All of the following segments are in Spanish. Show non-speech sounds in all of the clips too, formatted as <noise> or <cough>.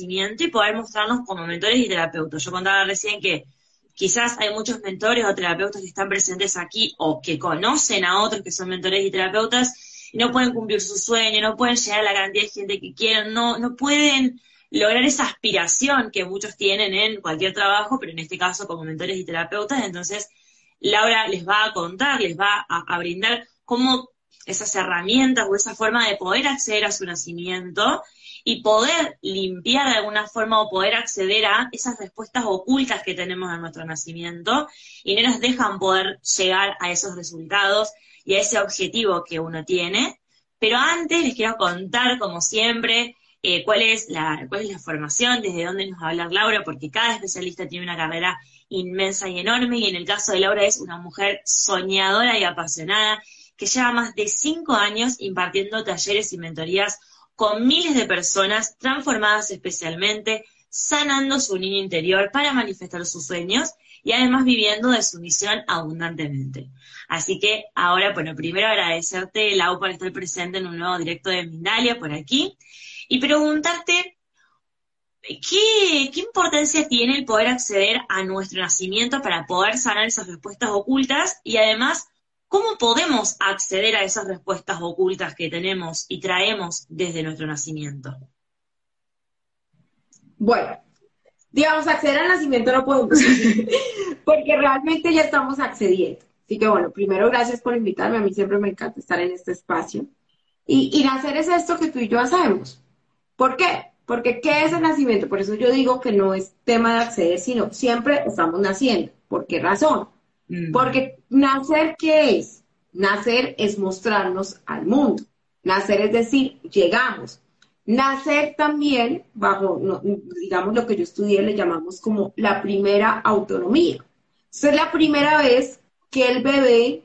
y poder mostrarnos como mentores y terapeutas. Yo contaba recién que quizás hay muchos mentores o terapeutas que están presentes aquí o que conocen a otros que son mentores y terapeutas y no pueden cumplir su sueño, no pueden llegar a la cantidad de gente que quieren, no, no pueden lograr esa aspiración que muchos tienen en cualquier trabajo, pero en este caso como mentores y terapeutas. Entonces, Laura les va a contar, les va a, brindar cómo esas herramientas o esa forma de poder acceder a su nacimiento y poder limpiar de alguna forma o poder acceder a esas respuestas ocultas que tenemos en nuestro nacimiento y no nos dejan poder llegar a esos resultados y a ese objetivo que uno tiene. Pero antes les quiero contar, como siempre, eh, cuál, es la, cuál es la formación, desde dónde nos va a hablar Laura, porque cada especialista tiene una carrera inmensa y enorme, y en el caso de Laura es una mujer soñadora y apasionada que lleva más de cinco años impartiendo talleres y mentorías con miles de personas transformadas especialmente, sanando su niño interior para manifestar sus sueños y además viviendo de su misión abundantemente. Así que ahora, bueno, primero agradecerte, Lau, por estar presente en un nuevo directo de Mindalia por aquí y preguntarte ¿qué, ¿qué, importancia tiene el poder acceder a nuestro nacimiento para poder sanar esas respuestas ocultas y además cómo podemos acceder a esas respuestas ocultas que tenemos y traemos desde nuestro nacimiento. Bueno, digamos, acceder al nacimiento no podemos, <laughs> porque realmente ya estamos accediendo. Así que bueno, primero gracias por invitarme, a mí siempre me encanta estar en este espacio. Y, y nacer es esto que tú y yo hacemos ¿Por qué? Porque ¿qué es el nacimiento? Por eso yo digo que no es tema de acceder, sino siempre estamos naciendo. ¿Por qué razón? Mm. Porque nacer, ¿qué es? Nacer es mostrarnos al mundo. Nacer es decir, llegamos. Nacer también, bajo, digamos, lo que yo estudié, le llamamos como la primera autonomía. es la primera vez que el bebé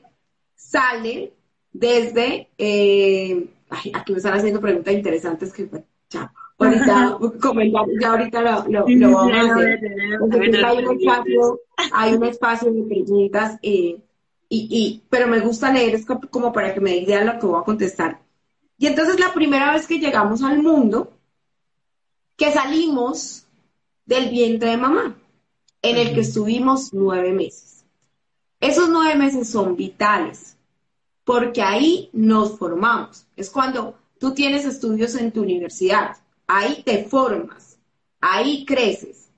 sale desde, eh, aquí me están haciendo preguntas interesantes que ya, ahorita ya ahorita lo, lo, vamos a hacer. hay, un espacio, hay un espacio de preguntas, eh, y, y, pero me gusta leer, es como para que me digan lo que voy a contestar. Y entonces la primera vez que llegamos al mundo, que salimos del vientre de mamá, en el que estuvimos nueve meses. Esos nueve meses son vitales, porque ahí nos formamos. Es cuando Tú tienes estudios en tu universidad, ahí te formas, ahí creces,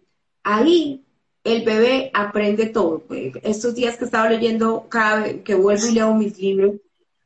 ahí el bebé aprende todo. Estos días que estaba leyendo, cada vez que vuelvo y leo mis libros,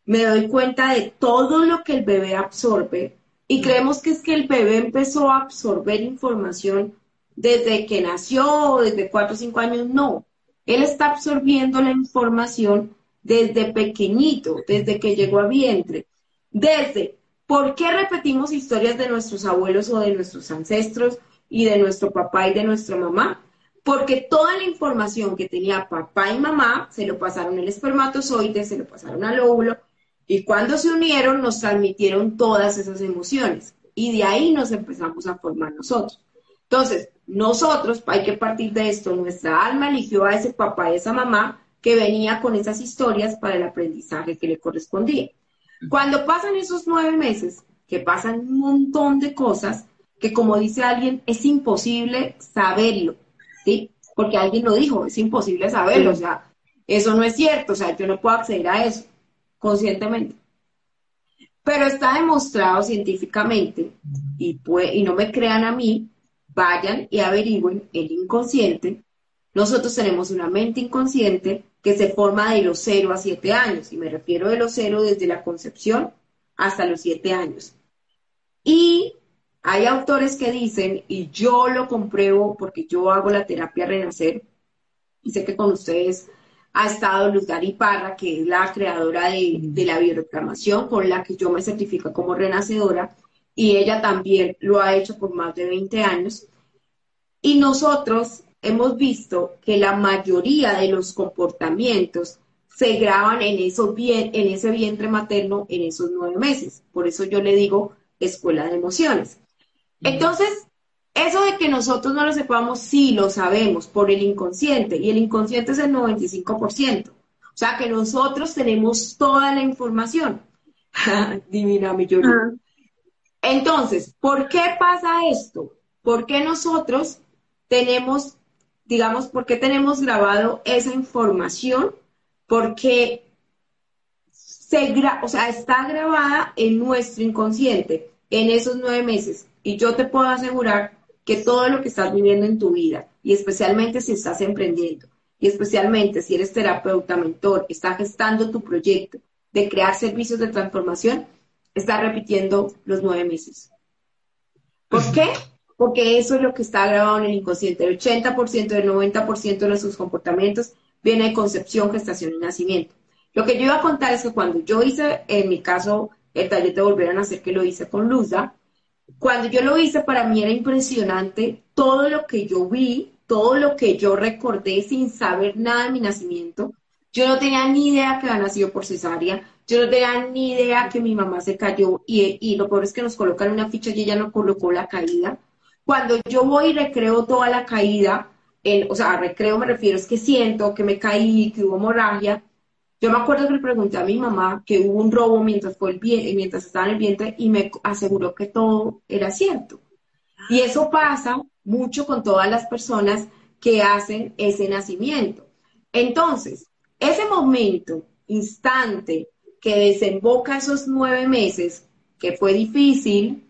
me doy cuenta de todo lo que el bebé absorbe y creemos que es que el bebé empezó a absorber información desde que nació, desde cuatro o cinco años, no. Él está absorbiendo la información desde pequeñito, desde que llegó a vientre, desde ¿Por qué repetimos historias de nuestros abuelos o de nuestros ancestros y de nuestro papá y de nuestra mamá? Porque toda la información que tenía papá y mamá se lo pasaron el espermatozoide, se lo pasaron al óvulo, y cuando se unieron nos transmitieron todas esas emociones. Y de ahí nos empezamos a formar nosotros. Entonces, nosotros, hay que partir de esto, nuestra alma eligió a ese papá y esa mamá que venía con esas historias para el aprendizaje que le correspondía. Cuando pasan esos nueve meses, que pasan un montón de cosas, que como dice alguien, es imposible saberlo, ¿sí? Porque alguien lo dijo, es imposible saberlo, o sea, eso no es cierto, o sea, yo no puedo acceder a eso conscientemente. Pero está demostrado científicamente, y, y no me crean a mí, vayan y averigüen el inconsciente. Nosotros tenemos una mente inconsciente que se forma de los 0 a 7 años, y me refiero de los 0 desde la concepción hasta los 7 años. Y hay autores que dicen, y yo lo compruebo porque yo hago la terapia Renacer, y sé que con ustedes ha estado Luz Dari Parra, que es la creadora de, de la bioreclamación, con la que yo me certifico como renacedora, y ella también lo ha hecho por más de 20 años. Y nosotros hemos visto que la mayoría de los comportamientos se graban en, eso, en ese vientre materno en esos nueve meses. Por eso yo le digo escuela de emociones. Entonces, eso de que nosotros no lo sepamos, sí lo sabemos por el inconsciente, y el inconsciente es el 95%. O sea que nosotros tenemos toda la información. <laughs> Divina mi Entonces, ¿por qué pasa esto? ¿por qué nosotros tenemos, digamos, por qué tenemos grabado esa información? Porque se o sea, está grabada en nuestro inconsciente en esos nueve meses. Y yo te puedo asegurar que todo lo que estás viviendo en tu vida, y especialmente si estás emprendiendo, y especialmente si eres terapeuta, mentor, estás gestando tu proyecto de crear servicios de transformación, está repitiendo los nueve meses. ¿Por qué? Porque eso es lo que está grabado en el inconsciente. El 80%, el 90% de sus comportamientos viene de concepción, gestación y nacimiento. Lo que yo iba a contar es que cuando yo hice, en mi caso, el taller de volver a nacer, que lo hice con Luzda, cuando yo lo hice, para mí era impresionante todo lo que yo vi, todo lo que yo recordé sin saber nada de mi nacimiento. Yo no tenía ni idea que había nacido por cesárea, yo no tenía ni idea que mi mamá se cayó y, y lo peor es que nos colocan una ficha y ella no colocó la caída. Cuando yo voy y recreo toda la caída, o sea, recreo me refiero es que siento que me caí, que hubo hemorragia, yo me acuerdo que le pregunté a mi mamá que hubo un robo mientras, fue el mientras estaba en el vientre y me aseguró que todo era cierto. Y eso pasa mucho con todas las personas que hacen ese nacimiento. Entonces, ese momento, instante, que desemboca esos nueve meses, que fue difícil,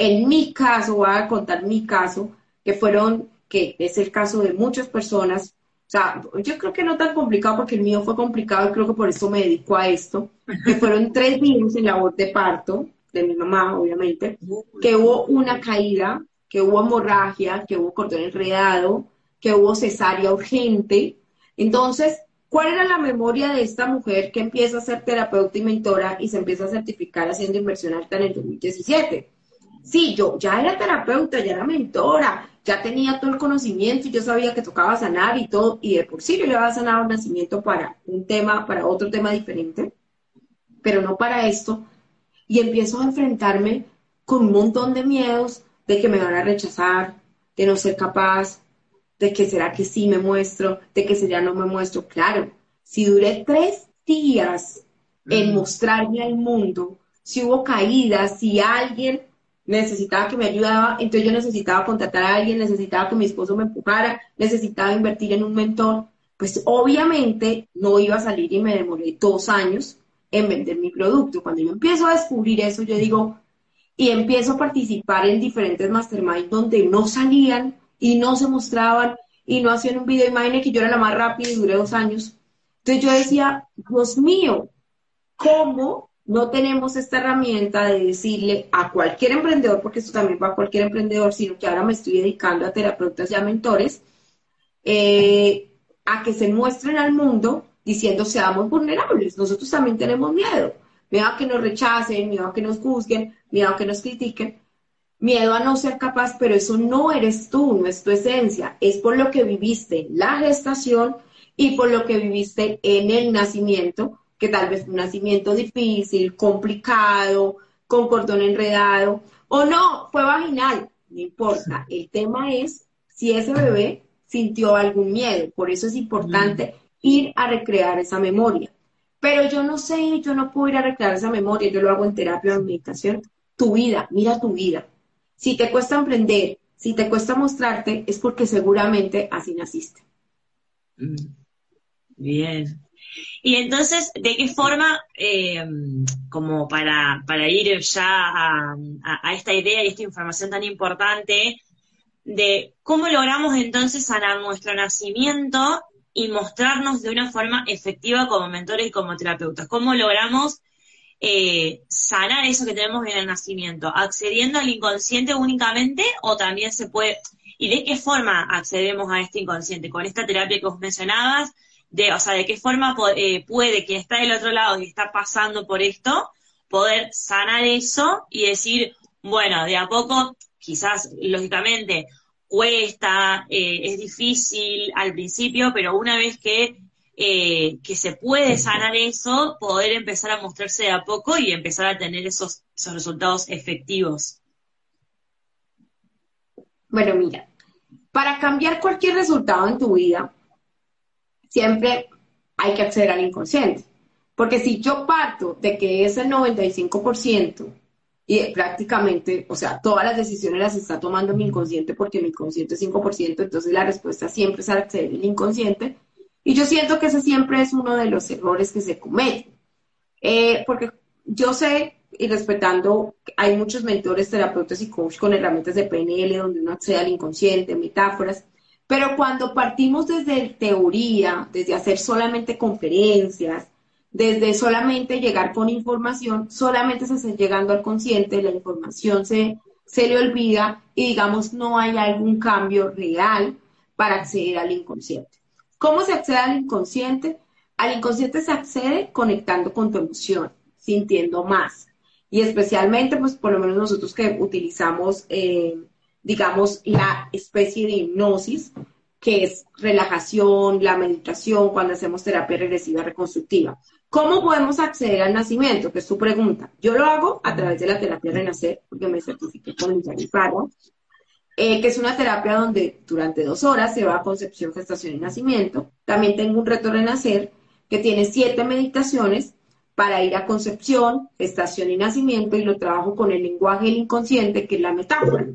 en mi caso, voy a contar mi caso, que fueron, que es el caso de muchas personas, o sea, yo creo que no tan complicado porque el mío fue complicado y creo que por eso me dedico a esto, que fueron tres días en la voz de parto de mi mamá, obviamente, que hubo una caída, que hubo hemorragia, que hubo cordón enredado, que hubo cesárea urgente. Entonces, ¿cuál era la memoria de esta mujer que empieza a ser terapeuta y mentora y se empieza a certificar haciendo inversión alta en el 2017? Sí, yo ya era terapeuta, ya era mentora, ya tenía todo el conocimiento y yo sabía que tocaba sanar y todo, y de por sí yo le había sanado un nacimiento para un tema, para otro tema diferente, pero no para esto. Y empiezo a enfrentarme con un montón de miedos de que me van a rechazar, de no ser capaz, de que será que sí me muestro, de que será no me muestro. Claro, si duré tres días en mostrarme al mundo, si hubo caídas, si alguien necesitaba que me ayudaba, entonces yo necesitaba contratar a alguien, necesitaba que mi esposo me empujara, necesitaba invertir en un mentor, pues obviamente no iba a salir y me demoré dos años en vender mi producto. Cuando yo empiezo a descubrir eso, yo digo, y empiezo a participar en diferentes masterminds donde no salían y no se mostraban y no hacían un video, imagínate que yo era la más rápida y duré dos años. Entonces yo decía, Dios mío, ¿cómo no tenemos esta herramienta de decirle a cualquier emprendedor, porque esto también va a cualquier emprendedor, sino que ahora me estoy dedicando a terapeutas y a mentores, eh, a que se muestren al mundo diciendo seamos vulnerables. Nosotros también tenemos miedo. Miedo a que nos rechacen, miedo a que nos juzguen, miedo a que nos critiquen, miedo a no ser capaz, pero eso no eres tú, no es tu esencia, es por lo que viviste la gestación y por lo que viviste en el nacimiento que tal vez un nacimiento difícil, complicado, con cordón enredado, o no, fue vaginal, no importa. El tema es si ese bebé sintió algún miedo, por eso es importante ir a recrear esa memoria. Pero yo no sé, yo no puedo ir a recrear esa memoria, yo lo hago en terapia o en meditación. Tu vida, mira tu vida. Si te cuesta emprender, si te cuesta mostrarte, es porque seguramente así naciste. Mm. Bien, y entonces, ¿de qué forma, eh, como para, para, ir ya a, esta idea y esta información tan importante, de cómo logramos entonces sanar nuestro nacimiento y mostrarnos de una forma efectiva como mentores y como terapeutas? ¿Cómo logramos eh, sanar eso que tenemos en el nacimiento? ¿Accediendo al inconsciente únicamente o también se puede... ¿Y de qué forma accedemos a este inconsciente? Con esta terapia que vos mencionabas, de, o sea, de qué forma eh, puede quien está del otro lado y está pasando por esto, poder sanar eso y decir, bueno, de a poco, quizás, lógicamente, cuesta, eh, es difícil al principio, pero una vez que, eh, que se puede sanar eso, poder empezar a mostrarse de a poco y empezar a tener esos, esos resultados efectivos. Bueno, mira, para cambiar cualquier resultado en tu vida, siempre hay que acceder al inconsciente. Porque si yo parto de que es el 95% y prácticamente, o sea, todas las decisiones las está tomando mi inconsciente porque mi inconsciente es 5%, entonces la respuesta siempre es acceder al inconsciente. Y yo siento que ese siempre es uno de los errores que se cometen. Eh, porque yo sé, y respetando, hay muchos mentores, terapeutas y coach con herramientas de PNL donde uno accede al inconsciente, metáforas, pero cuando partimos desde teoría, desde hacer solamente conferencias, desde solamente llegar con información, solamente se está llegando al consciente, la información se, se le olvida y digamos no hay algún cambio real para acceder al inconsciente. ¿Cómo se accede al inconsciente? Al inconsciente se accede conectando con tu emoción, sintiendo más. Y especialmente, pues por lo menos nosotros que utilizamos, eh, digamos, la especie de hipnosis, que es relajación, la meditación, cuando hacemos terapia regresiva reconstructiva. ¿Cómo podemos acceder al nacimiento? Que es tu pregunta. Yo lo hago a través de la terapia Renacer, porque me certifiqué con Liliana Paro, eh, que es una terapia donde durante dos horas se va a concepción, gestación y nacimiento. También tengo un reto Renacer que tiene siete meditaciones para ir a concepción, gestación y nacimiento y lo trabajo con el lenguaje del inconsciente, que es la metáfora.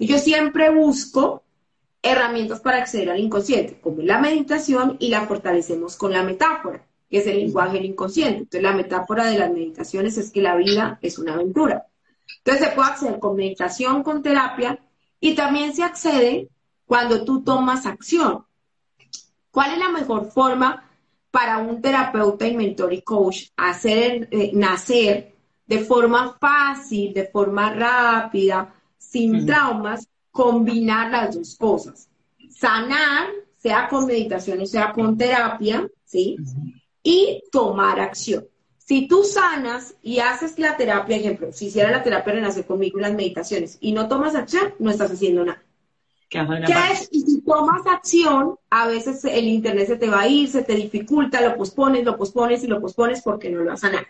Y yo siempre busco herramientas para acceder al inconsciente, como la meditación, y la fortalecemos con la metáfora que es el lenguaje del inconsciente. Entonces, la metáfora de las meditaciones es que la vida es una aventura. Entonces, se puede acceder con meditación, con terapia, y también se accede cuando tú tomas acción. ¿Cuál es la mejor forma para un terapeuta y mentor y coach hacer eh, nacer de forma fácil, de forma rápida, sin traumas, combinar las dos cosas? Sanar, sea con meditación o sea con terapia, ¿sí? y tomar acción. Si tú sanas y haces la terapia, ejemplo, si hiciera la terapia renacer conmigo y las meditaciones y no tomas acción, no estás haciendo nada. ¿Qué es? Y si tomas acción, a veces el internet se te va a ir, se te dificulta, lo pospones, lo pospones y lo pospones porque no lo vas a sanar.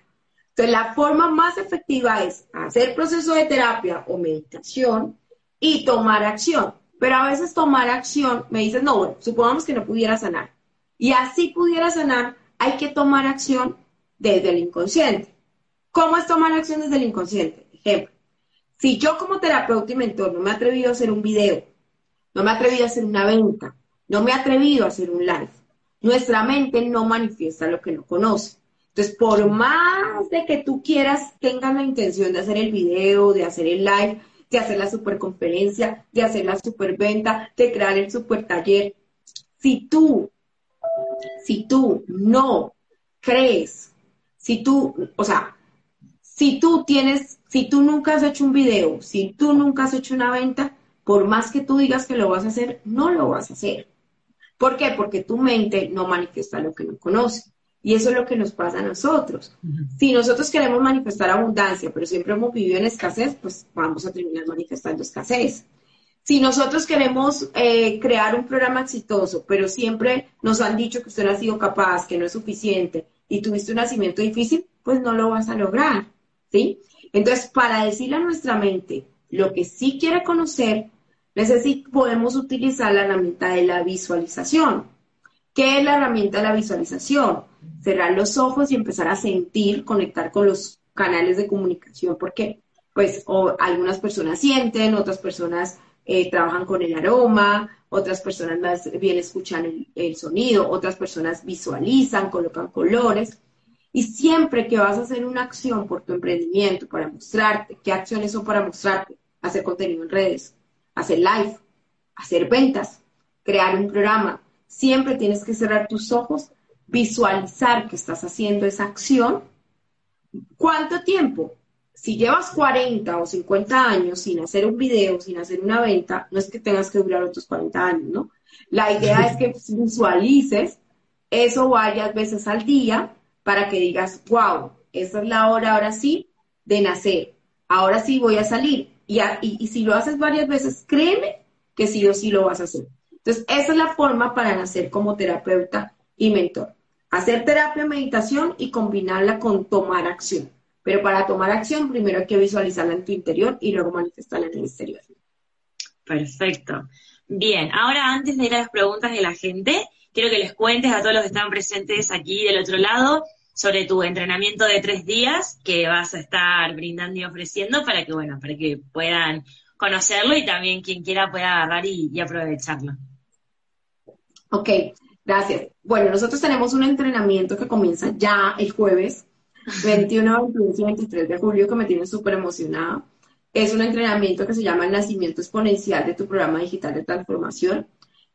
Entonces, la forma más efectiva es hacer proceso de terapia o meditación y tomar acción. Pero a veces tomar acción, me dices, no, bueno, supongamos que no pudiera sanar. Y así pudiera sanar, hay que tomar acción desde el inconsciente. ¿Cómo es tomar acción desde el inconsciente? Ejemplo, si yo como terapeuta y mentor no me he atrevido a hacer un video, no me he atrevido a hacer una venta, no me he atrevido a hacer un live, nuestra mente no manifiesta lo que no conoce. Entonces, por más de que tú quieras, tengas la intención de hacer el video, de hacer el live, de hacer la superconferencia, de hacer la superventa, de crear el super taller, si tú si tú no crees, si tú, o sea, si tú tienes, si tú nunca has hecho un video, si tú nunca has hecho una venta, por más que tú digas que lo vas a hacer, no lo vas a hacer. ¿Por qué? Porque tu mente no manifiesta lo que no conoce. Y eso es lo que nos pasa a nosotros. Si nosotros queremos manifestar abundancia, pero siempre hemos vivido en escasez, pues vamos a terminar manifestando escasez. Si nosotros queremos eh, crear un programa exitoso, pero siempre nos han dicho que usted no ha sido capaz, que no es suficiente y tuviste un nacimiento difícil, pues no lo vas a lograr, ¿sí? Entonces, para decirle a nuestra mente lo que sí quiere conocer, podemos utilizar la herramienta de la visualización. ¿Qué es la herramienta de la visualización? Cerrar los ojos y empezar a sentir, conectar con los canales de comunicación, porque pues algunas personas sienten, otras personas eh, trabajan con el aroma, otras personas más bien escuchan el, sonido, otras personas visualizan, colocan colores. Y siempre que vas a hacer una acción por tu emprendimiento, para mostrarte, ¿qué acciones son para mostrarte? Hacer contenido en redes, hacer live, hacer ventas, crear un programa. Siempre tienes que cerrar tus ojos, visualizar que estás haciendo esa acción. ¿Cuánto tiempo? si llevas 40 o 50 años sin hacer un video, sin hacer una venta, no es que tengas que durar otros 40 años, ¿no? La idea es que visualices eso varias veces al día para que digas, wow, esta es la hora ahora sí de nacer, ahora sí voy a salir. Y, y, si lo haces varias veces, créeme que sí o sí lo vas a hacer. Entonces, esa es la forma para nacer como terapeuta y mentor. Hacer terapia, meditación y combinarla con tomar acción. Pero para tomar acción, primero hay que visualizarla en tu interior y luego manifestarla en el exterior. Perfecto. Bien, ahora antes de ir a las preguntas de la gente, quiero que les cuentes a todos los que están presentes aquí del otro lado sobre tu entrenamiento de tres días que vas a estar brindando y ofreciendo para que, bueno, para que puedan conocerlo y también quien quiera pueda agarrar y, y aprovecharlo. Ok, gracias. Bueno, nosotros tenemos un entrenamiento que comienza ya el jueves 21, 22 y 23 de julio que me tiene súper emocionada. Es un entrenamiento que se llama el nacimiento exponencial de tu programa digital de transformación.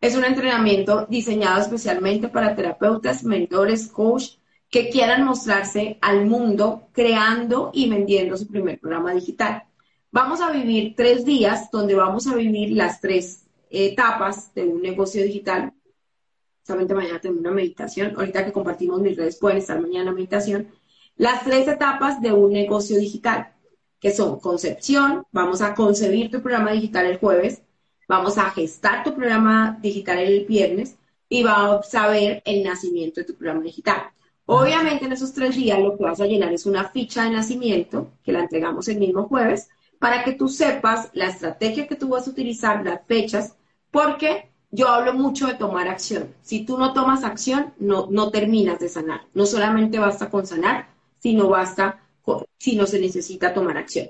Es un entrenamiento diseñado especialmente para terapeutas, mentores, coach que quieran mostrarse al mundo creando y vendiendo su primer programa digital. Vamos a vivir tres días donde vamos a vivir las tres etapas de un negocio digital. Solamente mañana tengo una meditación. Ahorita que compartimos mis redes pueden estar mañana en meditación. Las tres etapas de un negocio digital, que son concepción, vamos a concebir tu programa digital el jueves, vamos a gestar tu programa digital el viernes y vamos a ver el nacimiento de tu programa digital. Obviamente en esos tres días lo que vas a llenar es una ficha de nacimiento que la entregamos el mismo jueves para que tú sepas la estrategia que tú vas a utilizar, las fechas, porque yo hablo mucho de tomar acción. Si tú no tomas acción, no, no terminas de sanar. No solamente basta con sanar, si no basta, si no se necesita tomar acción.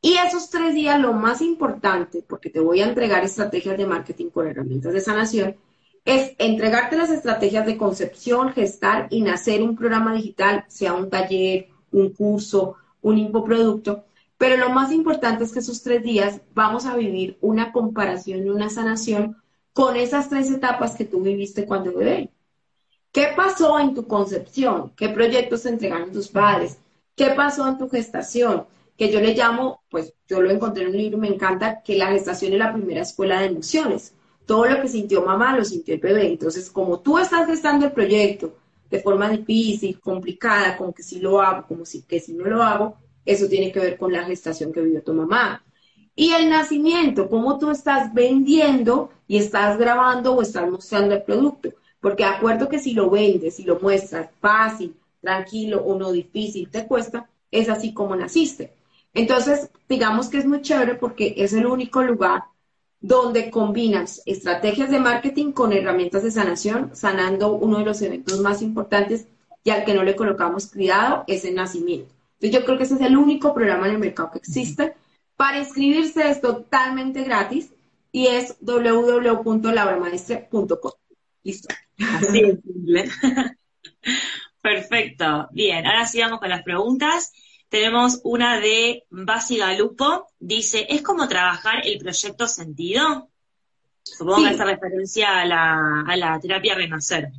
Y esos tres días, lo más importante, porque te voy a entregar estrategias de marketing con herramientas de sanación, es entregarte las estrategias de concepción, gestar y nacer un programa digital, sea un taller, un curso, un infoproducto. Pero lo más importante es que esos tres días vamos a vivir una comparación y una sanación con esas tres etapas que tú viviste cuando bebé. ¿Qué pasó en tu concepción? ¿Qué proyectos entregaron tus padres? ¿Qué pasó en tu gestación? Que yo le llamo, pues yo lo encontré en un libro, me encanta, que la gestación es la primera escuela de emociones. Todo lo que sintió mamá lo sintió el bebé. Entonces, como tú estás gestando el proyecto de forma difícil, complicada, como que si lo hago, como si que si no lo hago, eso tiene que ver con la gestación que vivió tu mamá. Y el nacimiento, cómo tú estás vendiendo y estás grabando o estás mostrando el producto. Porque de acuerdo que si lo vendes, si lo muestras fácil, tranquilo o no difícil, te cuesta, es así como naciste. Entonces, digamos que es muy chévere porque es el único lugar donde combinas estrategias de marketing con herramientas de sanación, sanando uno de los eventos más importantes y al que no le colocamos cuidado es el nacimiento. Entonces, yo creo que ese es el único programa en el mercado que existe. Para inscribirse es totalmente gratis y es www.labramaestre.com. Listo. Así es simple. <laughs> Perfecto. Bien, ahora sí vamos con las preguntas. Tenemos una de Basi Galupo. Dice, ¿es como trabajar el proyecto sentido? Supongo que hace referencia a la, a la terapia Renacer.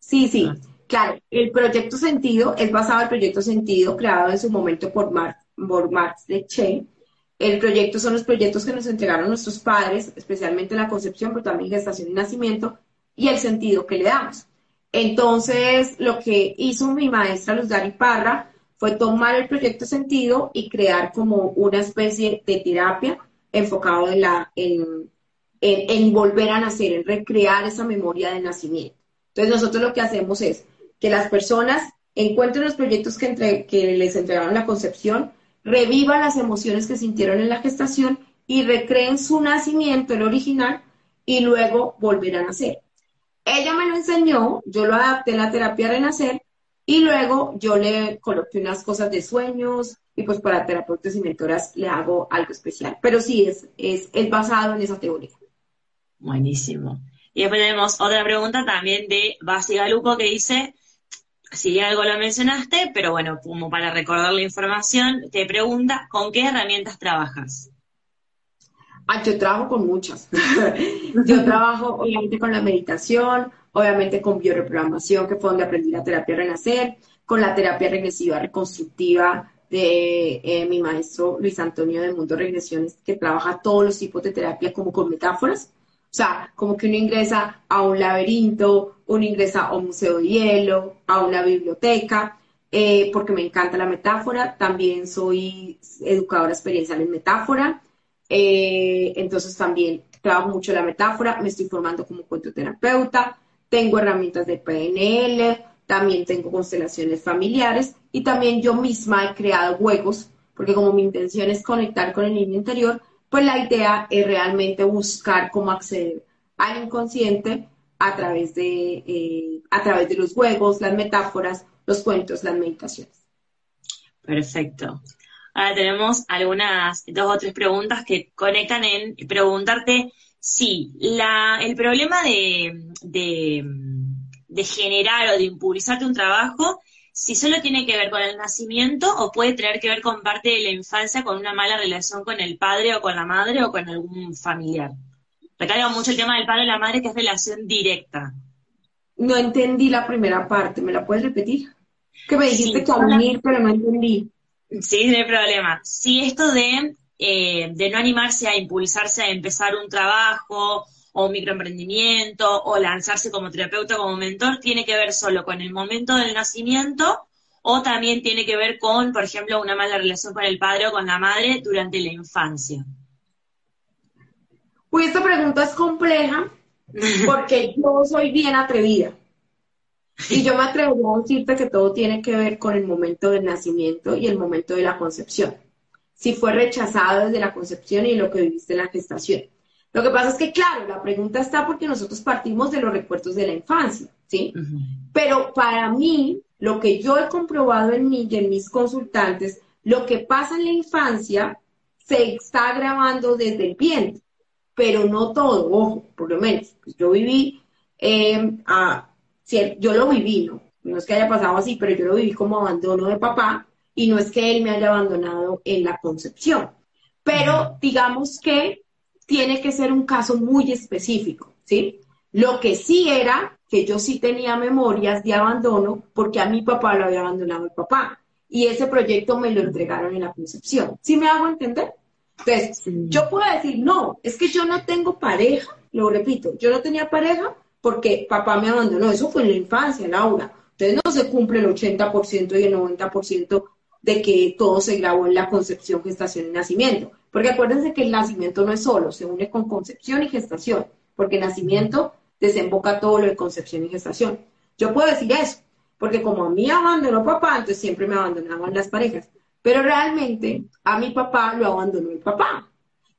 Sí, sí. Ah. Claro, el proyecto sentido es basado en el proyecto sentido creado en su momento por, Mar, por Marx de Che. El proyecto son los proyectos que nos entregaron nuestros padres, especialmente la concepción, pero también gestación y nacimiento, y el sentido que le damos. Entonces, lo que hizo mi maestra Luz Dari Parra fue tomar el proyecto sentido y crear como una especie de terapia enfocado en, volver a nacer, en recrear esa memoria de nacimiento. Entonces, nosotros lo que hacemos es que las personas encuentren los proyectos que les entregaron la concepción, revivan las emociones que sintieron en la gestación y recreen su nacimiento, el original, y luego volverán a nacer. Ella me lo enseñó, yo lo adapté en la terapia Renacer y luego yo le coloqué unas cosas de sueños y pues para terapeutas y mentoras le hago algo especial. Pero sí, es, es, es basado en esa teoría. Buenísimo. Y después tenemos otra pregunta también de Basi Galupo que dice, si algo lo mencionaste, pero bueno, como para recordar la información, te pregunta, ¿con qué herramientas trabajas? Ah, yo trabajo con muchas. <laughs> yo trabajo obviamente con la meditación, obviamente con bioreprogramación, que fue donde aprendí la terapia Renacer, con la terapia regresiva reconstructiva de eh, mi maestro Luis Antonio de Mundo Regresiones, que trabaja todos los tipos de terapia como con metáforas. O sea, como que uno ingresa a un laberinto, uno ingresa a un museo de hielo, a una biblioteca, eh, porque me encanta la metáfora. También soy educadora experiencial en metáfora. Eh, entonces también trabajo mucho la metáfora, me estoy formando como cuentoterapeuta, tengo herramientas de PNL, también tengo constelaciones familiares y también yo misma he creado juegos, porque como mi intención es conectar con el niño interior, pues la idea es realmente buscar cómo acceder al inconsciente a través de, eh, a través de los juegos, las metáforas, los cuentos, las meditaciones. Perfecto. Ahora tenemos algunas, dos o tres preguntas que conectan en preguntarte si la, el problema de, de, generar o de impulsarte un trabajo si solo tiene que ver con el nacimiento o puede tener que ver con parte de la infancia, con una mala relación con el padre o con la madre o con algún familiar. Recarga mucho el tema del padre y la madre, que es relación directa. No entendí la primera parte, ¿me la puedes repetir? Que me dijiste que unir, pero no entendí. Sí, no hay problema. Si esto de, eh, de no animarse a impulsarse a empezar un trabajo o microemprendimiento o lanzarse como terapeuta, como mentor, tiene que ver solo con el momento del nacimiento o también tiene que ver con, por ejemplo, una mala relación con el padre o con la madre durante la infancia. Pues esta pregunta es compleja porque yo soy bien atrevida. Y yo me atrevo a decirte que todo tiene que ver con el momento del nacimiento y el momento de la concepción. Si fue rechazado desde la concepción y lo que viviste en la gestación. Lo que pasa es que, claro, la pregunta está porque nosotros partimos de los recuerdos de la infancia, ¿sí? Pero para mí, lo que yo he comprobado en mí y en mis consultantes, lo que pasa en la infancia se está grabando desde el vientre, pero no todo, ojo, por lo menos. Pues yo viví, eh, yo lo viví, ¿no? No es que haya pasado así, pero yo lo viví como abandono de papá y no es que él me haya abandonado en la concepción. Pero digamos que tiene que ser un caso muy específico, ¿sí? Lo que sí era que yo sí tenía memorias de abandono porque a mi papá lo había abandonado el papá y ese proyecto me lo entregaron en la concepción. ¿Sí me hago entender? Entonces, yo puedo decir, no, es que yo no tengo pareja, lo repito, yo no tenía pareja porque papá me abandonó, eso fue en la infancia, Laura. Entonces no se cumple el 80% y el 90% de que todo se grabó en la concepción, gestación y nacimiento. Porque acuérdense que el nacimiento no es solo, se une con concepción y gestación, porque nacimiento desemboca todo lo de concepción y gestación. Yo puedo decir eso, porque como a mí abandonó papá, entonces siempre me abandonaban las parejas. Pero realmente a mi papá lo abandonó el papá.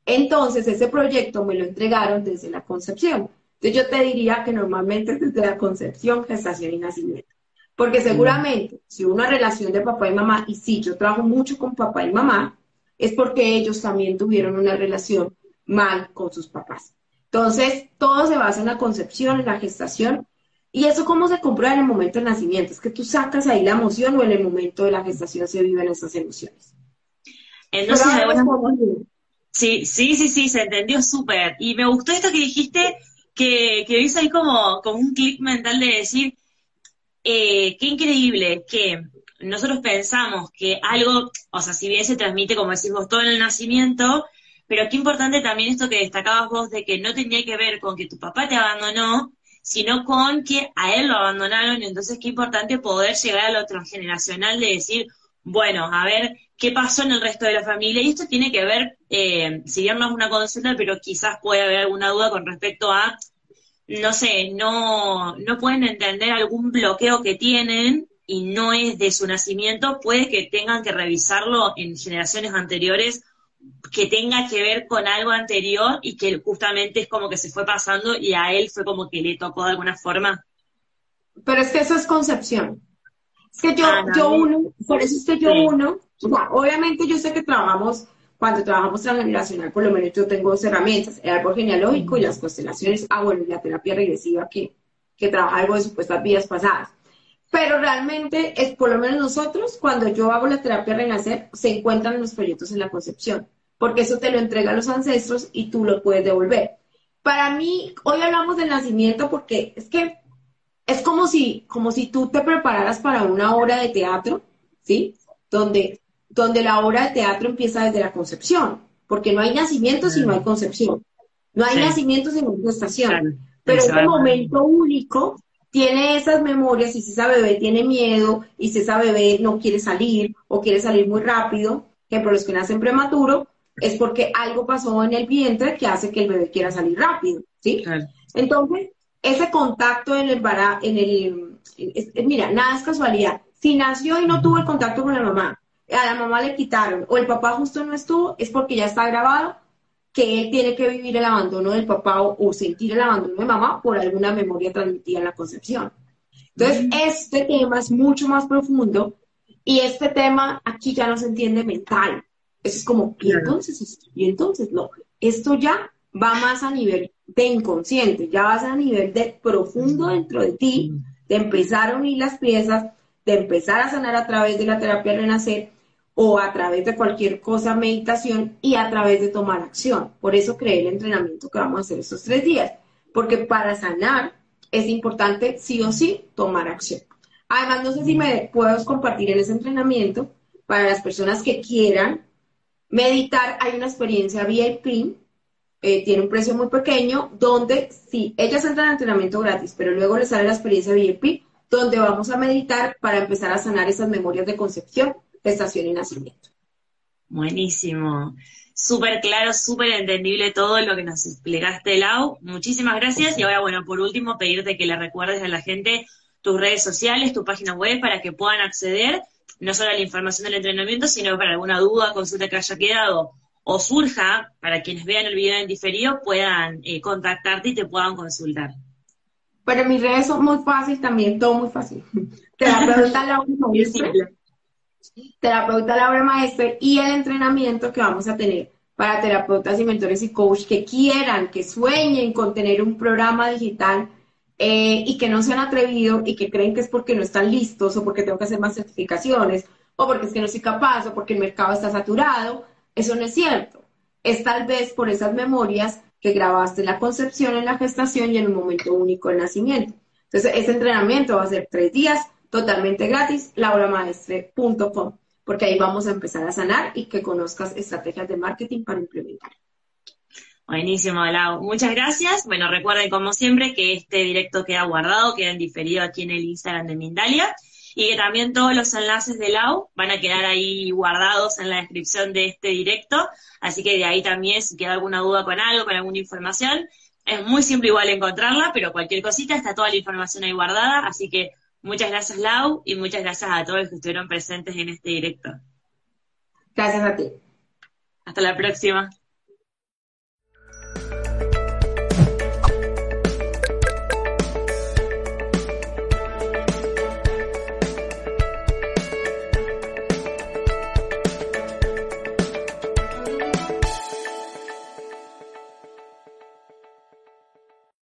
Entonces ese proyecto me lo entregaron desde la concepción. Entonces yo te diría que normalmente <laughs> desde la concepción, gestación y nacimiento. Porque seguramente si una relación de papá y mamá, y sí, yo trabajo mucho con papá y mamá, es porque ellos también tuvieron una relación mal con sus papás. Entonces, todo se basa en la concepción, en la gestación. ¿Y eso cómo se comprueba en el momento del nacimiento? Es que tú sacas ahí la emoción o en el momento de la gestación se viven esas emociones. Entonces, sí, sí, sí, sí, se entendió súper. Y me gustó esto que dijiste, que, que ahí como, como un clic mental de decir, eh, qué increíble que nosotros pensamos que algo, o sea, si bien se transmite, como decís vos, todo en el nacimiento, pero qué importante también esto que destacabas vos de que no tenía que ver con que tu papá te abandonó, sino con que a él lo abandonaron, entonces qué importante poder llegar a lo transgeneracional de decir, bueno, a ver qué pasó en el resto de la familia. Y esto tiene que ver, eh, si bien no es una consulta, pero quizás puede haber alguna duda con respecto a, no sé, no, no pueden entender algún bloqueo que tienen y no es de su nacimiento, puede que tengan que revisarlo en generaciones anteriores que tenga que ver con algo anterior y que justamente es como que se fue pasando y a él fue como que le tocó de alguna forma. Pero es que eso es concepción. Es que yo, ah, yo uno, por eso es que yo uno, obviamente yo sé que trabajamos, cuando trabajamos transgeneracional, por lo menos yo tengo dos herramientas, el árbol genealógico y las constelaciones, ah bueno, y la terapia regresiva que, que trabaja algo de supuestas vidas pasadas. Pero realmente es por lo menos nosotros, cuando yo hago la terapia renacer, se encuentran los proyectos en la concepción, porque eso te lo entrega los ancestros y tú lo puedes devolver. Para mí, hoy hablamos del nacimiento porque es que es como si, como si tú te prepararas para una obra de teatro, ¿sí? Donde, donde la obra de teatro empieza desde la concepción, porque no hay nacimiento si no hay concepción. No hay nacimiento sin gestación. Pero es un momento único tiene esas memorias y si esa bebé tiene miedo y si esa bebé no quiere salir o quiere salir muy rápido, que por los que nacen prematuro, es porque algo pasó en el vientre que hace que el bebé quiera salir rápido, ¿sí? Entonces, ese contacto en el, en el, mira, nada es casualidad. Si nació y no tuvo el contacto con la mamá, a la mamá le quitaron o el papá justo no estuvo, es porque ya está grabado que él tiene que vivir el abandono del papá o, sentir el abandono de mamá por alguna memoria transmitida en la concepción. Entonces, este tema es mucho más profundo y este tema aquí ya no se entiende mental. Eso es como, y entonces, y entonces, no, esto ya va más a nivel de inconsciente, ya vas a nivel de profundo dentro de ti, de empezar a unir las piezas, de empezar a sanar a través de la terapia renacer o a través de cualquier cosa, meditación y a través de tomar acción. Por eso creé el entrenamiento que vamos a hacer estos tres días, porque para sanar es importante sí o sí tomar acción. Además, no sé si me puedo compartir en ese entrenamiento para las personas que quieran meditar. Hay una experiencia VIP, eh, tiene un precio muy pequeño, donde si ellas entran al entrenamiento gratis, pero luego les sale la experiencia VIP, donde vamos a meditar para empezar a sanar esas memorias de concepción, gestación y nacimiento. Buenísimo. Súper claro, súper entendible todo lo que nos explicaste, Lau. Muchísimas gracias. Y ahora, bueno, por último, pedirte que le recuerdes a la gente tus redes sociales, tu página web, para que puedan acceder no solo a la información del entrenamiento, sino para alguna duda, consulta que haya quedado o surja, para quienes vean el video en diferido, puedan eh, contactarte y te puedan consultar. Pero mis redes son muy fáciles también, todo muy fácil. Terapeuta Laura Maestre. Terapeuta Laura Maestre y el entrenamiento que vamos a tener para terapeutas y mentores y coach que quieran, que sueñen con tener un programa digital eh, y que no se han atrevido y que creen que es porque no están listos o porque tengo que hacer más certificaciones o porque es que no soy capaz o porque el mercado está saturado. Eso no es cierto. Es tal vez por esas memorias que grabaste la concepción, en la gestación y en un momento único del nacimiento. Entonces, ese entrenamiento va a ser tres días, totalmente gratis, lauramaestre.com, porque ahí vamos a empezar a sanar y que conozcas estrategias de marketing para implementar. Buenísimo, Lau. Muchas gracias. Bueno, recuerden como siempre que este directo queda guardado, queda diferido aquí en el Instagram de Mindalia y que también todos los enlaces de Lau van a quedar ahí guardados en la descripción de este directo, así que de ahí también si queda alguna duda con algo, con alguna información, es muy simple igual encontrarla, pero cualquier cosita está toda la información ahí guardada, así que muchas gracias Lau y muchas gracias a todos los que estuvieron presentes en este directo. Gracias a ti. Hasta la próxima.